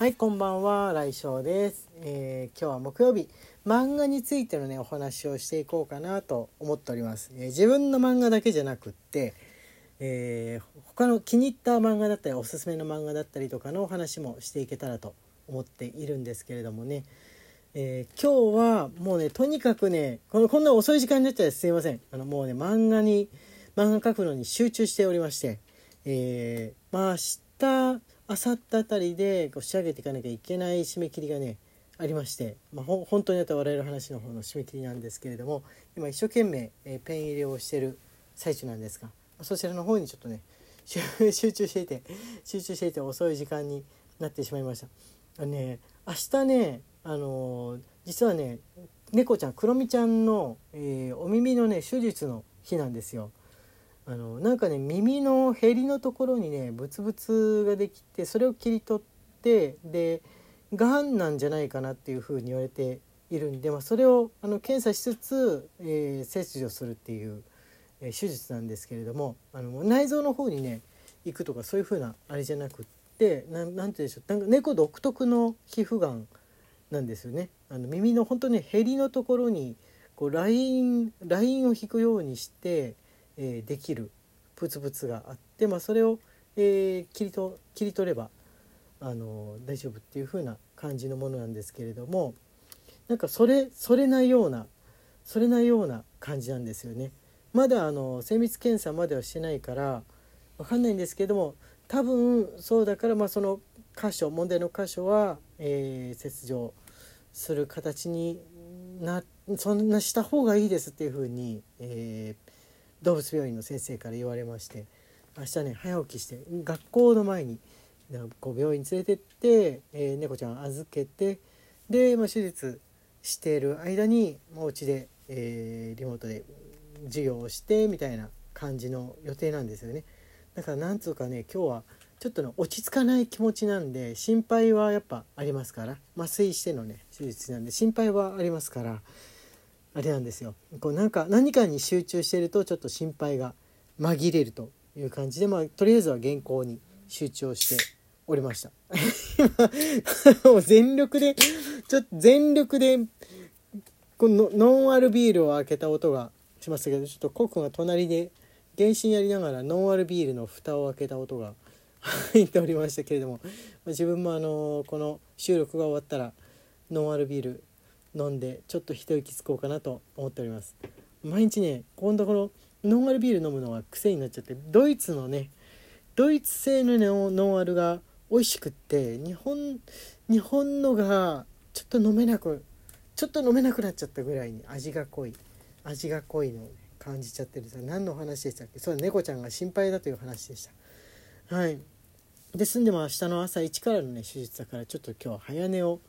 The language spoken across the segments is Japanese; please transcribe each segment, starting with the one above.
はい、こんばんは、来翔です、えー今日は木曜日、漫画についてのね、お話をしていこうかなと思っております。えー自分の漫画だけじゃなくって、えー他の気に入った漫画だったり、おすすめの漫画だったりとかのお話もしていけたらと思っているんですけれどもね、え今日はもうね、とにかくね、このこんな遅い時間になっちゃってすいません。あの、もうね、漫画に、漫画描くのに集中しておりまして、えまあ明日明後日あたりでこう仕上げていかなきゃいけない締め切りがねありまして、まあ、ほ本当にあと笑える話の方の締め切りなんですけれども今一生懸命、えーペン入れをしてる最中なんですがそちらの方にちょっとね 集中していて集中していて遅い時間になってしまいました。あのね明日ねあのー実はね猫ちゃんクロミちゃんの、えーお耳のね手術の日なんですよ。あのなんかね耳のへりのところにねブツブツができてそれを切り取ってでがんなんじゃないかなっていうふうに言われているんで、まあ、それをあの検査しつつ、えー切除するっていう、えー手術なんですけれどもあの内臓の方にね行くとかそういうふうなあれじゃなくってなんなんて言うんでしょうなんか猫独特の皮膚がんなんですよね。あの耳の本当ねへりのところにこうラインラインを引くようにして、えーできるブツブツがあって、まあ、それを、えー切りと切り取ればあの大丈夫っていう風な感じのものなんですけれどもなんかそれそれなようなそれなような感じなんですよね。まだあの精密検査まではしてないからわかんないんですけども多分そうだからまあその箇所問題の箇所は、えー切除する形になそんなした方がいいですっていうふうに、えー動物病院の先生から言われまして明日ね早起きして学校の前にこう病院に連れてって、えー猫ちゃん預けてで、まあ、手術している間にお家で、えーリモートで授業をしてみたいな感じの予定なんですよね。だからなんつうかね今日はちょっとね落ち着かない気持ちなんで心配はやっぱありますから麻酔してのね手術なんで心配はありますからあれなんですよ。こうなんか何かに集中してるとちょっと心配が紛れるという感じでまあとりあえずは原稿に集中をしておりました。全力でちょっと全力でこのノンアルビールを開けた音がしましたけどちょっとコックが隣で原神やりながらノンアルビールの蓋を開けた音が 入っておりましたけれども自分もあのこの収録が終わったらノンアルビール飲んでちょっと一息つこうかなと思っております。毎日ね今度このノンアルビール飲むのは癖になっちゃってドイツのねドイツ製のねノンアルが美味しくって日本日本のがちょっと飲めなくちょっと飲めなくなっちゃったぐらいに味が濃い味が濃いのを、感じちゃってるさ何の話でしたっけ？そう猫ちゃんが心配だという話でした。はい。ですんでも明日の朝一からのね手術だからちょっと今日は早寝を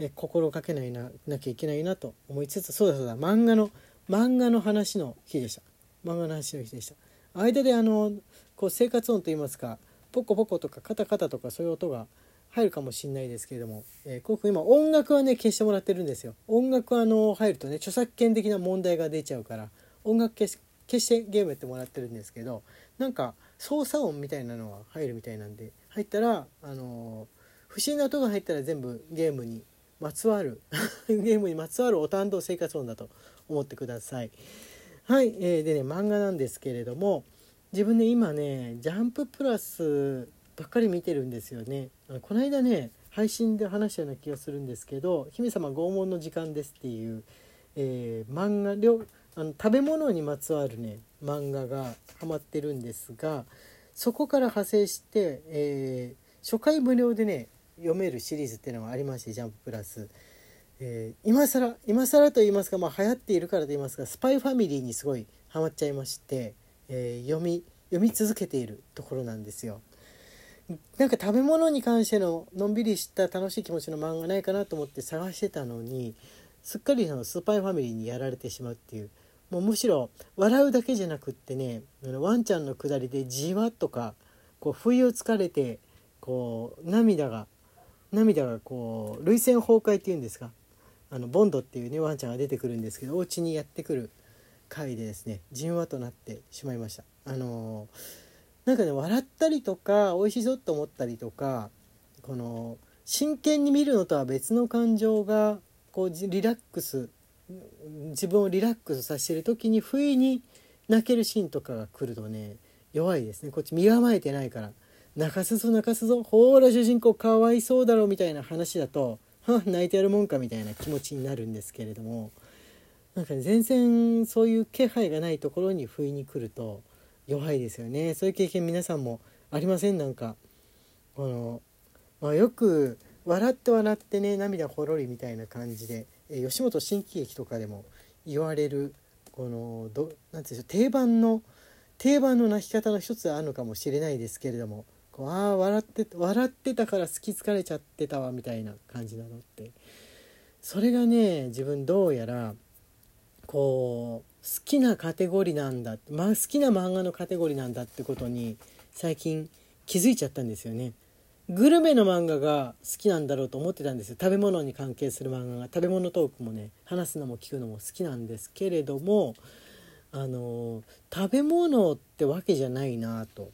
え心がけないななきゃいけないなと思いつつそうだそうだ漫画の漫画の話の日でした。漫画の話の日でした。間であのこう生活音といいますかポコポコとかカタカタとかそういう音が入るかもしれないですけれども、えー、コウ君今音楽はね消してもらってるんですよ。音楽はあの入るとね著作権的な問題が出ちゃうから音楽消し消してゲームやってもらってるんですけどなんか操作音みたいなのが入るみたいなんで入ったらあのー不審な音が入ったら全部ゲームにまつわる ゲームにまつわるお担当生活音だと思ってください。はい、えーでね漫画なんですけれども自分ね今ね「ジャンププラス」ばっかり見てるんですよね。あのこの間ね配信で話したような気がするんですけど「姫様拷問の時間です」っていう、えー漫画両あの食べ物にまつわるね漫画がハマってるんですがそこから派生して、えー初回無料でね読めるシリーズっていうのがありまして「ジャンププラス」えー今更今更と言いますか、まあ、流行っているからと言いますか「スパイファミリー」にすごいハマっちゃいまして、えー読み読み続けているところなんですよ。なんか食べ物に関してののんびりした楽しい気持ちの漫画ないかなと思って探してたのにすっかりあのスパイファミリーにやられてしまうっていうもうむしろ笑うだけじゃなくってねあのワンちゃんのくだりでじわっとかこう不意をつかれてこう涙が涙がこう涙腺崩壊っていうんですか？あのボンドっていうねワンちゃんが出てくるんですけどお家にやってくる回でですねじんわとなってしまいました。あのなんかね笑ったりとか美味しそうと思ったりとかこの真剣に見るのとは別の感情がこうリラックス自分をリラックスさせてる時に不意に泣けるシーンとかが来るとね弱いですね。こっち身構えてないから。泣かすぞ泣かすぞ。ほら主人公かわいそうだろみたいな話だとは泣いてやるもんかみたいな気持ちになるんですけれども。なんか、ね、全然そういう気配がないところに不意に来ると弱いですよね。そういう経験皆さんもありません？なんかこの、まあ、よく笑って笑ってね涙ほろりみたいな感じで、え吉本新喜劇とかでも言われるこのどなんていうんでしょう定番の定番の泣き方の一つあるのかもしれないですけれども。こうああ笑って笑ってたから好き疲れちゃってたわみたいな感じなのって。それがね自分どうやらこう好きなカテゴリーなんだ、まあ、好きな漫画のカテゴリーなんだってことに最近気づいちゃったんですよね。グルメの漫画が好きなんだろうと思ってたんですよ。食べ物に関係する漫画が。食べ物トークもね話すのも聞くのも好きなんですけれどもあの食べ物ってわけじゃないなと。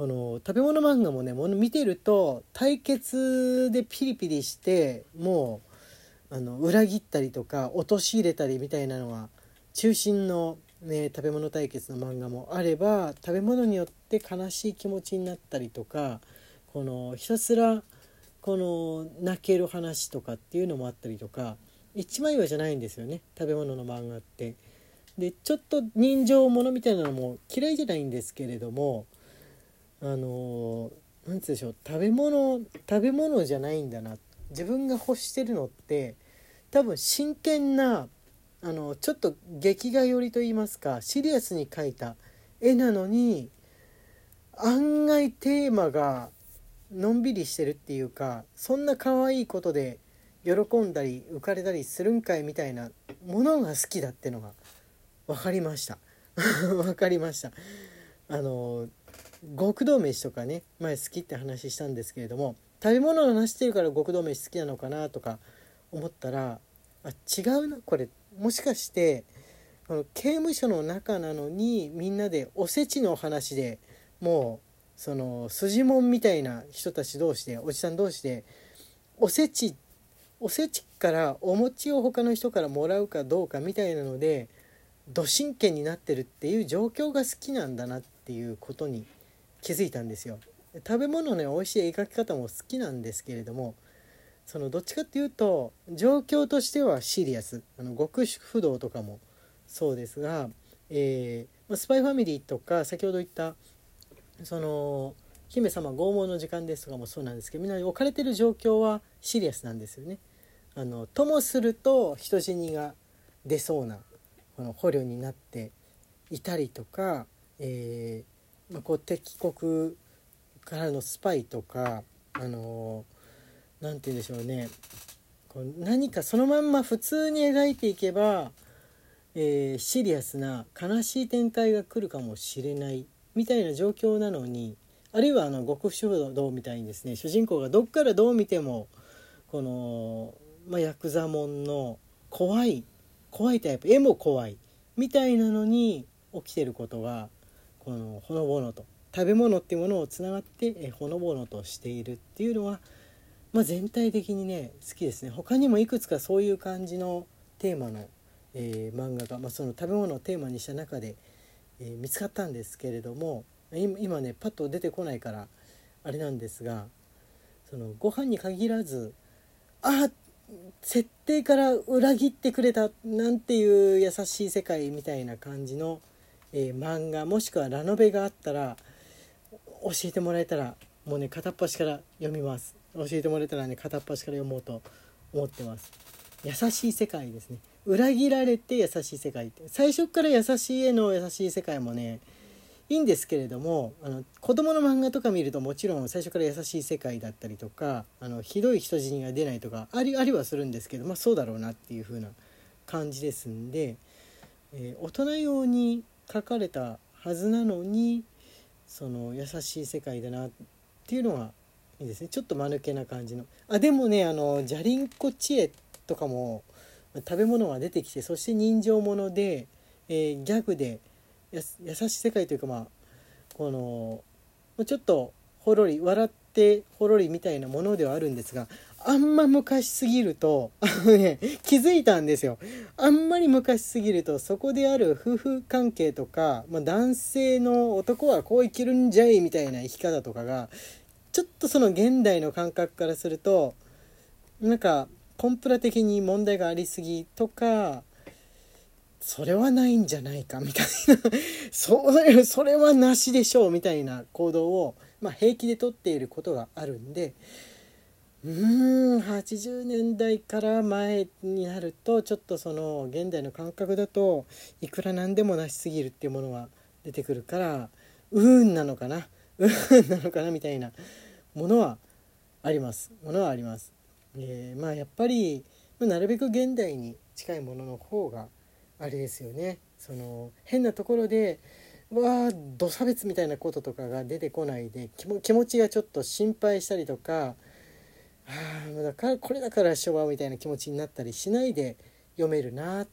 この食べ物漫画もねもの見てると対決でピリピリしてもうあの裏切ったりとか陥れたりみたいなのが中心の、ね、食べ物対決の漫画もあれば食べ物によって悲しい気持ちになったりとかこのひたすらこの泣ける話とかっていうのもあったりとか一枚岩じゃないんですよね食べ物の漫画って。でちょっと人情ものみたいなのも嫌いじゃないんですけれどもあの何て言うんでしょう食べ物食べ物じゃないんだな自分が欲してるのって多分真剣なあのちょっと劇画寄りと言いますかシリアスに描いた絵なのに案外テーマがのんびりしてるっていうかそんな可愛いことで喜んだり浮かれたりするんかいみたいなものが好きだってのが分かりました。分かりました。あの極道飯とかね前好きって話したんですけれども食べ物の話してるから極道飯好きなのかなとか思ったらあ違うなこれ。もしかしてこの刑務所の中なのにみんなでおせちの話でもうその筋もんみたいな人たち同士でおじさん同士でおせちおせちからお餅を他の人からもらうかどうかみたいなのでど真剣になってるっていう状況が好きなんだなっていうことに気づいたんですよ。食べ物のね美味しい描き方も好きなんですけれどもそのどっちかっていうと状況としてはシリアスあの極主不動とかもそうですが、えー、スパイファミリーとか先ほど言ったその姫様拷問の時間ですとかもそうなんですけどみんな置かれてる状況はシリアスなんですよね。あのともすると人死にが出そうなこの捕虜になっていたりとか、えまあ、こう敵国からのスパイとかあの何て言うんでしょうね。こう何かそのまんま普通に描いていけば、えー、シリアスな悲しい展開が来るかもしれないみたいな状況なのにあるいはあの極主道みたいにですね主人公がどっからどう見てもこの、まあ、ヤクザモンの怖い怖いタイプ絵も怖いみたいなのに起きてることがこのほのぼのと。食べ物っていうものをつながってほのぼのとしているっていうのは、まあ、全体的にね好きですね。他にもいくつかそういう感じのテーマの、えー、漫画が、まあ、その食べ物をテーマにした中で、えー、見つかったんですけれども今ねパッと出てこないからあれなんですがそのご飯に限らずあ設定から裏切ってくれたなんていう優しい世界みたいな感じのえー、漫画もしくはラノベがあったら教えてもらえたらもうね片っ端から読みます。教えてもらえたらね片っ端から読もうと思ってます。優しい世界ですね。裏切られて優しい世界って最初から優しい絵の優しい世界もねいいんですけれどもあの子供の漫画とか見るともちろん最初から優しい世界だったりとかあのひどい人死にが出ないとかありありはするんですけどまあそうだろうなっていう風な感じですんで、えー、大人用に書かれたはずなのにその優しい世界だなっていうのがいいですね。ちょっと間抜けな感じの。あでもねあのじゃりんこ知恵とかも食べ物が出てきてそして人情もので、えー、ギャグで優しい世界というかまあこのちょっとほろり笑ってほろりみたいなものではあるんですがあんま昔すぎるとね気づいたんですよ。あんまり昔すぎるとそこである夫婦関係とか、まあ、男性の男はこう生きるんじゃいみたいな生き方とかがちょっとその現代の感覚からするとなんかコンプラ的に問題がありすぎとかそれはないんじゃないかみたいな それそれはなしでしょうみたいな行動を、まあ、平気でとっていることがあるんでうーん80年代から前になるとちょっとその現代の感覚だといくらなんでもなしすぎるっていうものが出てくるからうんなのかな？うんなのかなみたいなものはあります。ものはあります。えー、まあやっぱりなるべく現代に近いものの方があれですよね。その変なところでわあ土差別みたいなこととかが出てこないで気持ちがちょっと心配したりとかあだからこれだから昭和みたいな気持ちになったりしないで読めるな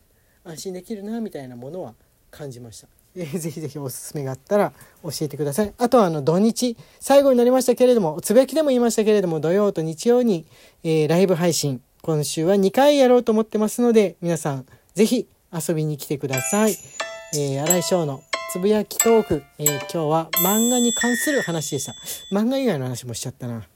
安心できるなみたいなものは感じました。えー、ぜひぜひおすすめがあったら教えてください。あとはあの土日、最後になりましたけれども、つぶやきでも言いましたけれども、土曜と日曜に、えー、ライブ配信、今週は2回やろうと思ってますので、皆さんぜひ遊びに来てください。えー、新井翔のつぶやきトーク、えー、今日は漫画に関する話でした。漫画以外の話もしちゃったな。